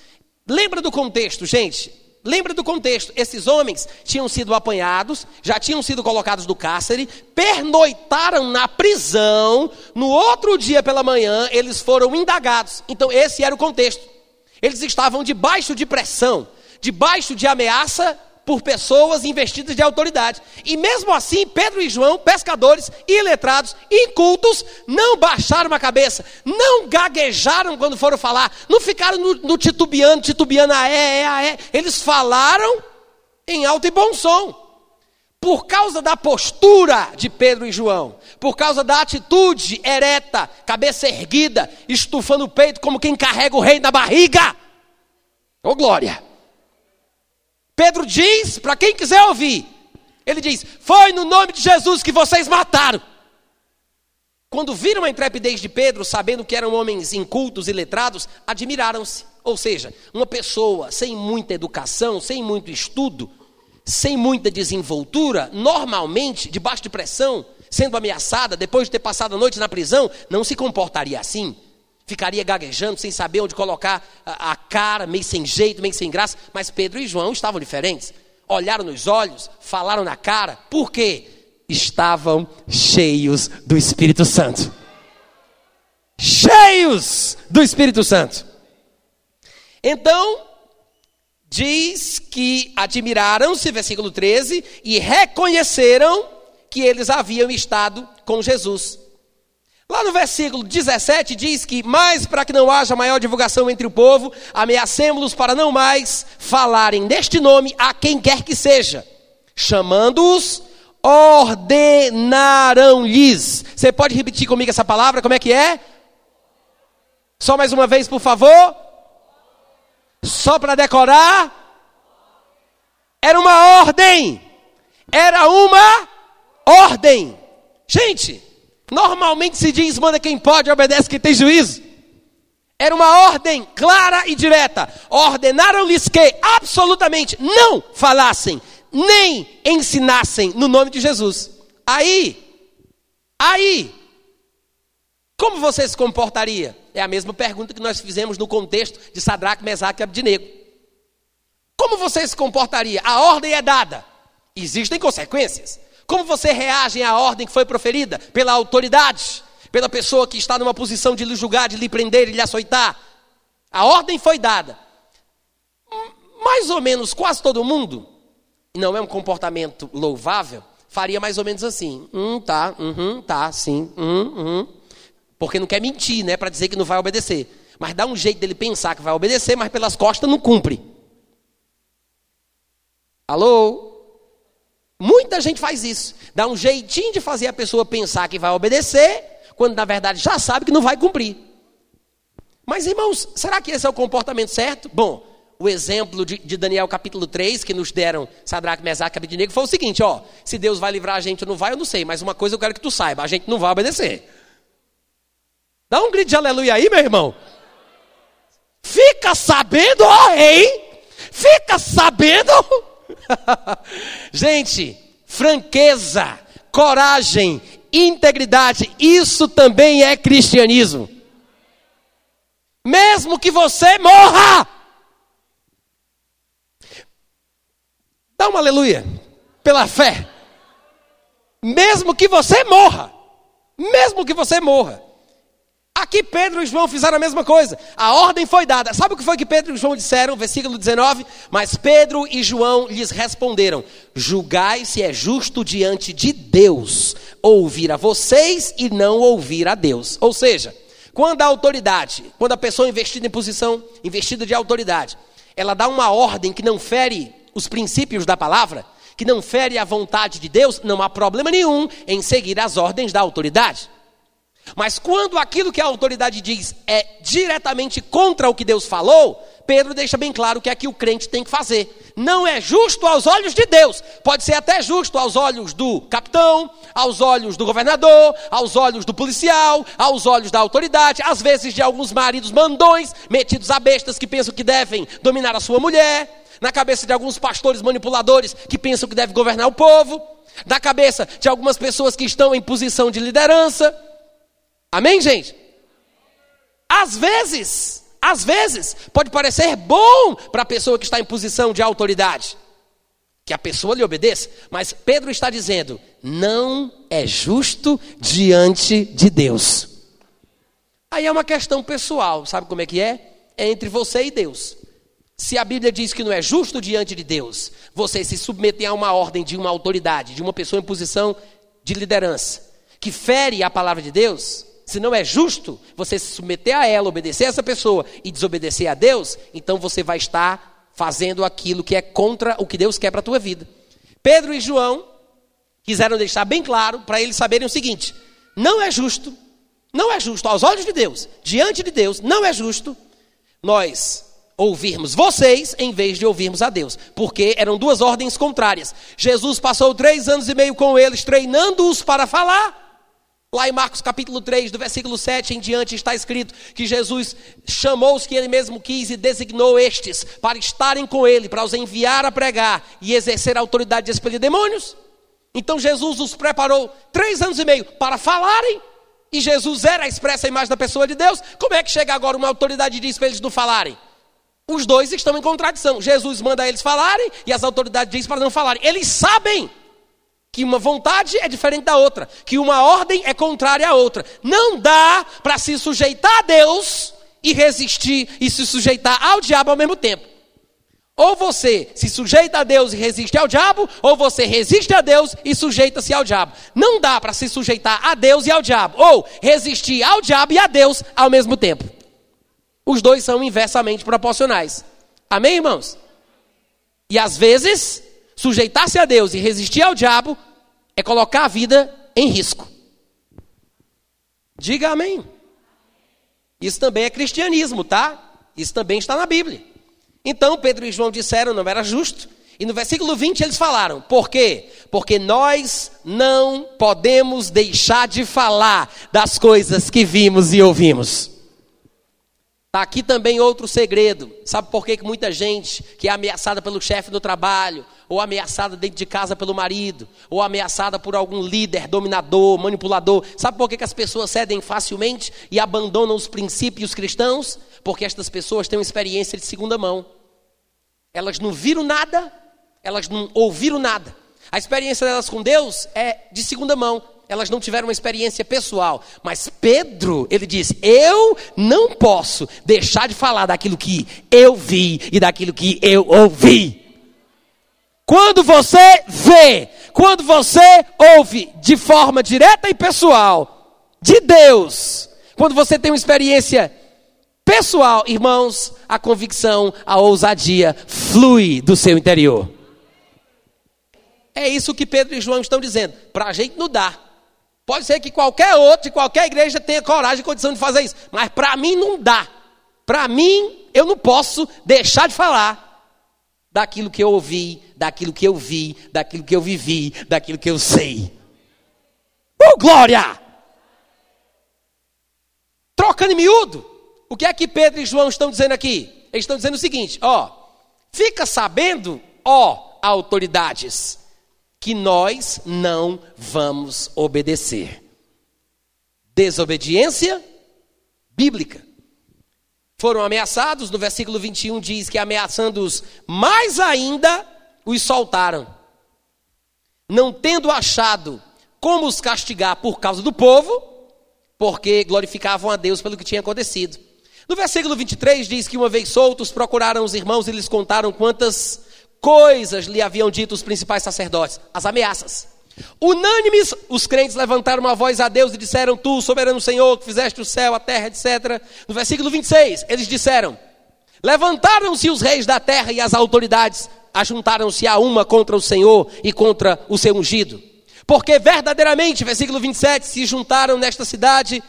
Lembra do contexto, gente? Lembra do contexto: esses homens tinham sido apanhados, já tinham sido colocados no cárcere, pernoitaram na prisão, no outro dia pela manhã eles foram indagados. Então, esse era o contexto. Eles estavam debaixo de pressão, debaixo de ameaça por pessoas investidas de autoridade. E mesmo assim, Pedro e João, pescadores, iletrados, incultos, não baixaram a cabeça, não gaguejaram quando foram falar, não ficaram no, no titubeando, titubeando, a é, é, a é. Eles falaram em alto e bom som. Por causa da postura de Pedro e João, por causa da atitude ereta, cabeça erguida, estufando o peito como quem carrega o rei na barriga. Ô oh, glória! Pedro diz, para quem quiser ouvir, ele diz: Foi no nome de Jesus que vocês mataram. Quando viram a intrepidez de Pedro, sabendo que eram homens incultos e letrados, admiraram-se. Ou seja, uma pessoa sem muita educação, sem muito estudo, sem muita desenvoltura, normalmente, debaixo de pressão, sendo ameaçada, depois de ter passado a noite na prisão, não se comportaria assim. Ficaria gaguejando, sem saber onde colocar a, a cara, meio sem jeito, meio sem graça. Mas Pedro e João estavam diferentes. Olharam nos olhos, falaram na cara. Por quê? Estavam cheios do Espírito Santo. Cheios do Espírito Santo. Então, diz que admiraram-se, versículo 13, e reconheceram que eles haviam estado com Jesus. Lá no versículo 17 diz que, mais para que não haja maior divulgação entre o povo, ameacemos-los para não mais falarem neste nome a quem quer que seja. Chamando-os, ordenarão-lhes. Você pode repetir comigo essa palavra? Como é que é? Só mais uma vez, por favor. Só para decorar. Era uma ordem. Era uma ordem. Gente, normalmente se diz: manda quem pode, obedece quem tem juízo. Era uma ordem clara e direta. Ordenaram-lhes que absolutamente não falassem, nem ensinassem no nome de Jesus. Aí, aí, como você se comportaria? É a mesma pergunta que nós fizemos no contexto de Sadraque, Mesaque e Abdinego. Como você se comportaria? A ordem é dada. Existem consequências. Como você reage à ordem que foi proferida pela autoridade, pela pessoa que está numa posição de lhe julgar, de lhe prender e lhe açoitar? A ordem foi dada. Mais ou menos quase todo mundo, não é um comportamento louvável, faria mais ou menos assim: hum, tá, uhum, tá, sim, hum, uhum. Porque não quer mentir, né, para dizer que não vai obedecer. Mas dá um jeito dele pensar que vai obedecer, mas pelas costas não cumpre. Alô? Muita gente faz isso. Dá um jeitinho de fazer a pessoa pensar que vai obedecer, quando na verdade já sabe que não vai cumprir. Mas irmãos, será que esse é o comportamento certo? Bom, o exemplo de, de Daniel capítulo 3, que nos deram Sadraque, Mesaque e Abednego, foi o seguinte, ó, se Deus vai livrar a gente ou não vai, eu não sei, mas uma coisa eu quero que tu saiba, a gente não vai obedecer. Dá um grito de aleluia aí, meu irmão. Fica sabendo, ó rei, fica sabendo Gente, franqueza, coragem, integridade, isso também é cristianismo. Mesmo que você morra, dá uma aleluia, pela fé. Mesmo que você morra, mesmo que você morra, Aqui Pedro e João fizeram a mesma coisa. A ordem foi dada. Sabe o que foi que Pedro e João disseram? Versículo 19. Mas Pedro e João lhes responderam: Julgai se é justo diante de Deus ouvir a vocês e não ouvir a Deus. Ou seja, quando a autoridade, quando a pessoa investida em posição, investida de autoridade, ela dá uma ordem que não fere os princípios da palavra, que não fere a vontade de Deus, não há problema nenhum em seguir as ordens da autoridade. Mas quando aquilo que a autoridade diz é diretamente contra o que Deus falou, Pedro deixa bem claro que é que o crente tem que fazer. Não é justo aos olhos de Deus, pode ser até justo aos olhos do capitão, aos olhos do governador, aos olhos do policial, aos olhos da autoridade, às vezes de alguns maridos mandões, metidos a bestas que pensam que devem dominar a sua mulher, na cabeça de alguns pastores manipuladores que pensam que devem governar o povo, na cabeça de algumas pessoas que estão em posição de liderança. Amém, gente? Às vezes, às vezes, pode parecer bom para a pessoa que está em posição de autoridade, que a pessoa lhe obedeça, mas Pedro está dizendo: não é justo diante de Deus. Aí é uma questão pessoal, sabe como é que é? É entre você e Deus. Se a Bíblia diz que não é justo diante de Deus, você se submeter a uma ordem de uma autoridade, de uma pessoa em posição de liderança, que fere a palavra de Deus, se não é justo você se submeter a ela, obedecer a essa pessoa e desobedecer a Deus, então você vai estar fazendo aquilo que é contra o que Deus quer para a tua vida. Pedro e João quiseram deixar bem claro para eles saberem o seguinte: não é justo, não é justo aos olhos de Deus, diante de Deus, não é justo nós ouvirmos vocês em vez de ouvirmos a Deus, porque eram duas ordens contrárias. Jesus passou três anos e meio com eles, treinando-os para falar. Lá em Marcos capítulo 3, do versículo 7 em diante, está escrito que Jesus chamou os que ele mesmo quis e designou estes para estarem com ele, para os enviar a pregar e exercer a autoridade de expelir demônios. Então Jesus os preparou três anos e meio para falarem, e Jesus era a expressa imagem da pessoa de Deus. Como é que chega agora uma autoridade e diz para eles não falarem? Os dois estão em contradição. Jesus manda eles falarem e as autoridades dizem para não falarem. Eles sabem que uma vontade é diferente da outra, que uma ordem é contrária à outra. Não dá para se sujeitar a Deus e resistir e se sujeitar ao diabo ao mesmo tempo. Ou você se sujeita a Deus e resiste ao diabo, ou você resiste a Deus e sujeita-se ao diabo. Não dá para se sujeitar a Deus e ao diabo, ou resistir ao diabo e a Deus ao mesmo tempo. Os dois são inversamente proporcionais. Amém, irmãos? E às vezes, sujeitar-se a Deus e resistir ao diabo é colocar a vida em risco. Diga amém. Isso também é cristianismo, tá? Isso também está na Bíblia. Então Pedro e João disseram, não era justo. E no versículo 20 eles falaram: por quê? Porque nós não podemos deixar de falar das coisas que vimos e ouvimos. Está aqui também outro segredo. Sabe por que, que muita gente que é ameaçada pelo chefe do trabalho, ou ameaçada dentro de casa pelo marido, ou ameaçada por algum líder, dominador, manipulador. Sabe por que, que as pessoas cedem facilmente e abandonam os princípios cristãos? Porque estas pessoas têm uma experiência de segunda mão. Elas não viram nada, elas não ouviram nada. A experiência delas com Deus é de segunda mão. Elas não tiveram uma experiência pessoal. Mas Pedro, ele disse: Eu não posso deixar de falar daquilo que eu vi e daquilo que eu ouvi. Quando você vê, quando você ouve de forma direta e pessoal de Deus, quando você tem uma experiência pessoal, irmãos, a convicção, a ousadia flui do seu interior. É isso que Pedro e João estão dizendo. Para a gente não dá. Pode ser que qualquer outro, de qualquer igreja, tenha coragem e condição de fazer isso. Mas para mim não dá. Para mim, eu não posso deixar de falar daquilo que eu ouvi, daquilo que eu vi, daquilo que eu vivi, daquilo que eu sei. Oh, glória! Trocando em miúdo, o que é que Pedro e João estão dizendo aqui? Eles estão dizendo o seguinte: ó, fica sabendo, ó, autoridades, que nós não vamos obedecer. Desobediência bíblica foram ameaçados, no versículo 21 diz que ameaçando-os mais ainda, os soltaram. Não tendo achado como os castigar por causa do povo, porque glorificavam a Deus pelo que tinha acontecido. No versículo 23 diz que uma vez soltos, procuraram os irmãos e lhes contaram quantas coisas lhe haviam dito os principais sacerdotes, as ameaças. Unânimes, os crentes levantaram uma voz a Deus e disseram: Tu, soberano Senhor, que fizeste o céu, a terra, etc. No versículo 26, eles disseram: Levantaram-se os reis da terra e as autoridades, ajuntaram-se a uma contra o Senhor e contra o seu ungido. Porque verdadeiramente, versículo 27, se juntaram nesta cidade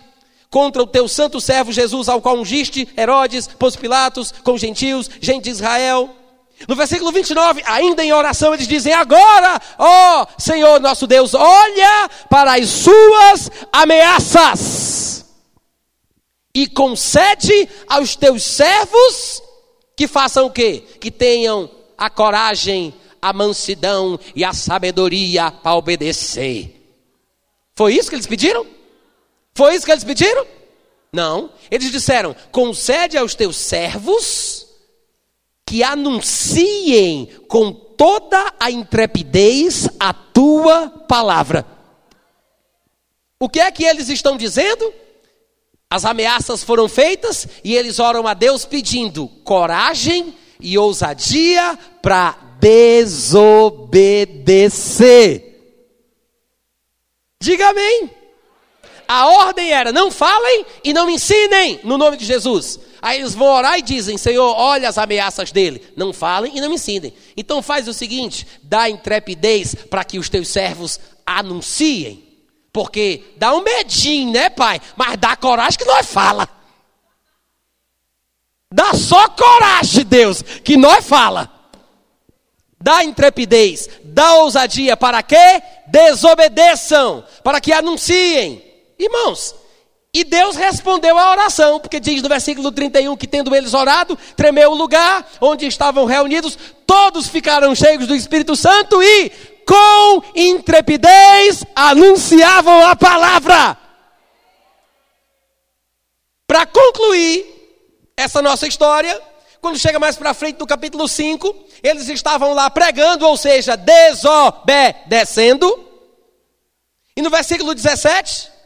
contra o teu santo servo Jesus, ao qual ungiste Herodes, Pôncio Pilatos, com gentios, gente de Israel. No versículo 29, ainda em oração, eles dizem: Agora, ó Senhor nosso Deus, olha para as suas ameaças e concede aos teus servos que façam o quê? Que tenham a coragem, a mansidão e a sabedoria para obedecer. Foi isso que eles pediram? Foi isso que eles pediram? Não. Eles disseram: concede aos teus servos que anunciem com toda a intrepidez a tua palavra. O que é que eles estão dizendo? As ameaças foram feitas e eles oram a Deus pedindo coragem e ousadia para desobedecer. Diga amém. A ordem era: não falem e não ensinem no nome de Jesus. Aí eles vão orar e dizem: Senhor, olha as ameaças dele. Não falem e não me ensinem. Então faz o seguinte: dá intrepidez para que os teus servos anunciem. Porque dá um medinho, né, pai? Mas dá coragem que nós fala. Dá só coragem, Deus, que nós fala. Dá intrepidez, dá ousadia para que desobedeçam, para que anunciem. Irmãos, e Deus respondeu à oração, porque diz no versículo 31 que tendo eles orado, tremeu o lugar onde estavam reunidos, todos ficaram cheios do Espírito Santo e com intrepidez anunciavam a palavra. Para concluir essa nossa história, quando chega mais para frente no capítulo 5, eles estavam lá pregando, ou seja, desobedecendo. E no versículo 17,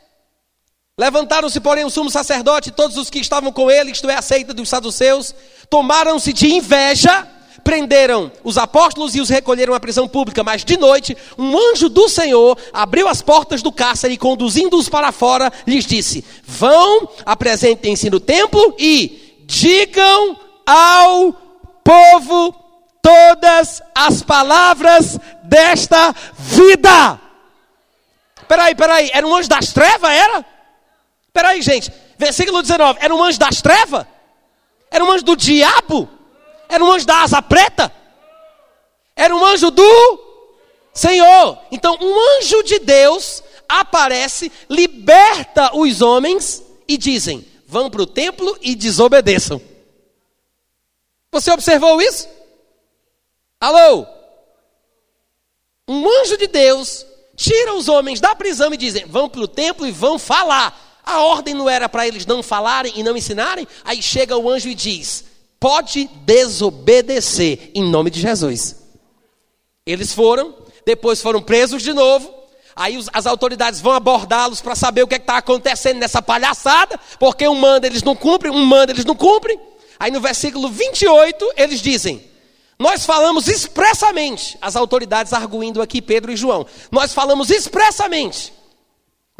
levantaram-se, porém, o sumo sacerdote e todos os que estavam com ele, isto é, a seita dos saduceus, tomaram-se de inveja prenderam os apóstolos e os recolheram à prisão pública, mas de noite um anjo do Senhor abriu as portas do cárcere e conduzindo-os para fora, lhes disse: Vão, apresentem-se no templo e digam ao povo todas as palavras desta vida. Peraí, peraí, era um anjo das trevas, era? Peraí, gente, versículo 19, era um anjo das trevas? Era um anjo do diabo? Era um anjo da asa preta? Era um anjo do Senhor. Então, um anjo de Deus aparece, liberta os homens e dizem: vão para o templo e desobedeçam. Você observou isso? Alô? Um anjo de Deus tira os homens da prisão e dizem: vão para o templo e vão falar. A ordem não era para eles não falarem e não ensinarem? Aí chega o anjo e diz: pode desobedecer em nome de Jesus. Eles foram, depois foram presos de novo. Aí as autoridades vão abordá-los para saber o que é está acontecendo nessa palhaçada, porque um manda eles não cumprem, um manda eles não cumprem. Aí no versículo 28 eles dizem: Nós falamos expressamente, as autoridades arguindo aqui Pedro e João, nós falamos expressamente,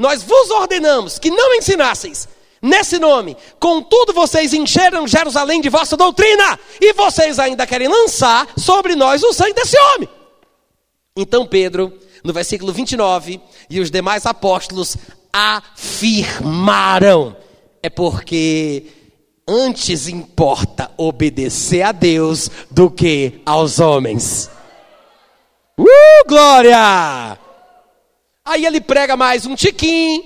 nós vos ordenamos que não ensinasseis nesse nome. Contudo, vocês encheram Jerusalém de vossa doutrina, e vocês ainda querem lançar sobre nós o sangue desse homem. Então Pedro, no versículo 29, e os demais apóstolos afirmaram: é porque antes importa obedecer a Deus do que aos homens. Uh, glória! Aí ele prega mais um tiquinho,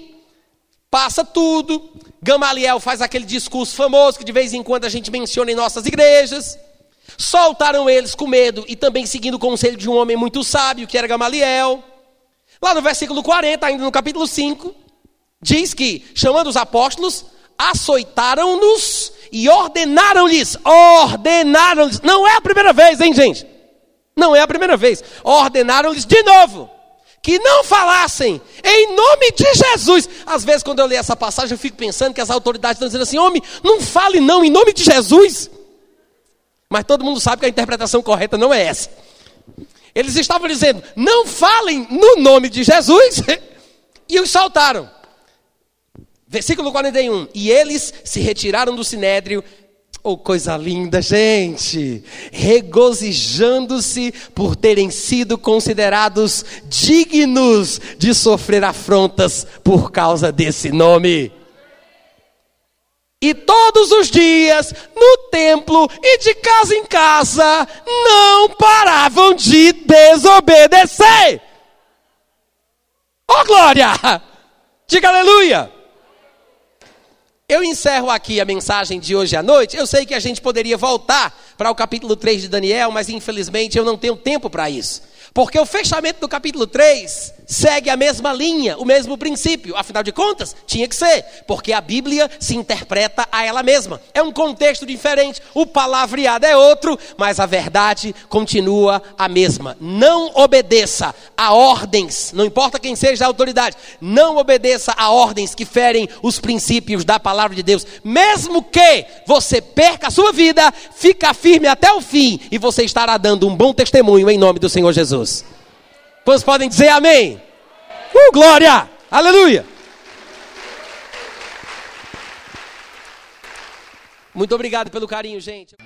passa tudo, Gamaliel faz aquele discurso famoso que de vez em quando a gente menciona em nossas igrejas. Soltaram eles com medo e também seguindo o conselho de um homem muito sábio, que era Gamaliel. Lá no versículo 40, ainda no capítulo 5, diz que, chamando os apóstolos, açoitaram-nos e ordenaram-lhes. Ordenaram-lhes. Não é a primeira vez, hein, gente? Não é a primeira vez. Ordenaram-lhes de novo que não falassem em nome de Jesus. Às vezes, quando eu leio essa passagem, eu fico pensando que as autoridades estão dizendo assim: homem, não fale não em nome de Jesus. Mas todo mundo sabe que a interpretação correta não é essa. Eles estavam dizendo: não falem no nome de Jesus, e os saltaram. Versículo 41. E eles se retiraram do sinédrio Oh, coisa linda, gente! Regozijando-se por terem sido considerados dignos de sofrer afrontas por causa desse nome. E todos os dias, no templo e de casa em casa, não paravam de desobedecer. Oh, glória! Diga aleluia! Eu encerro aqui a mensagem de hoje à noite. Eu sei que a gente poderia voltar para o capítulo 3 de Daniel, mas infelizmente eu não tenho tempo para isso. Porque o fechamento do capítulo 3 segue a mesma linha, o mesmo princípio. Afinal de contas, tinha que ser, porque a Bíblia se interpreta a ela mesma. É um contexto diferente, o palavreado é outro, mas a verdade continua a mesma. Não obedeça a ordens, não importa quem seja a autoridade, não obedeça a ordens que ferem os princípios da palavra de Deus. Mesmo que você perca a sua vida, fica firme até o fim e você estará dando um bom testemunho em nome do Senhor Jesus. Quantos podem dizer amém? Uh, glória! Aleluia! Muito obrigado pelo carinho, gente.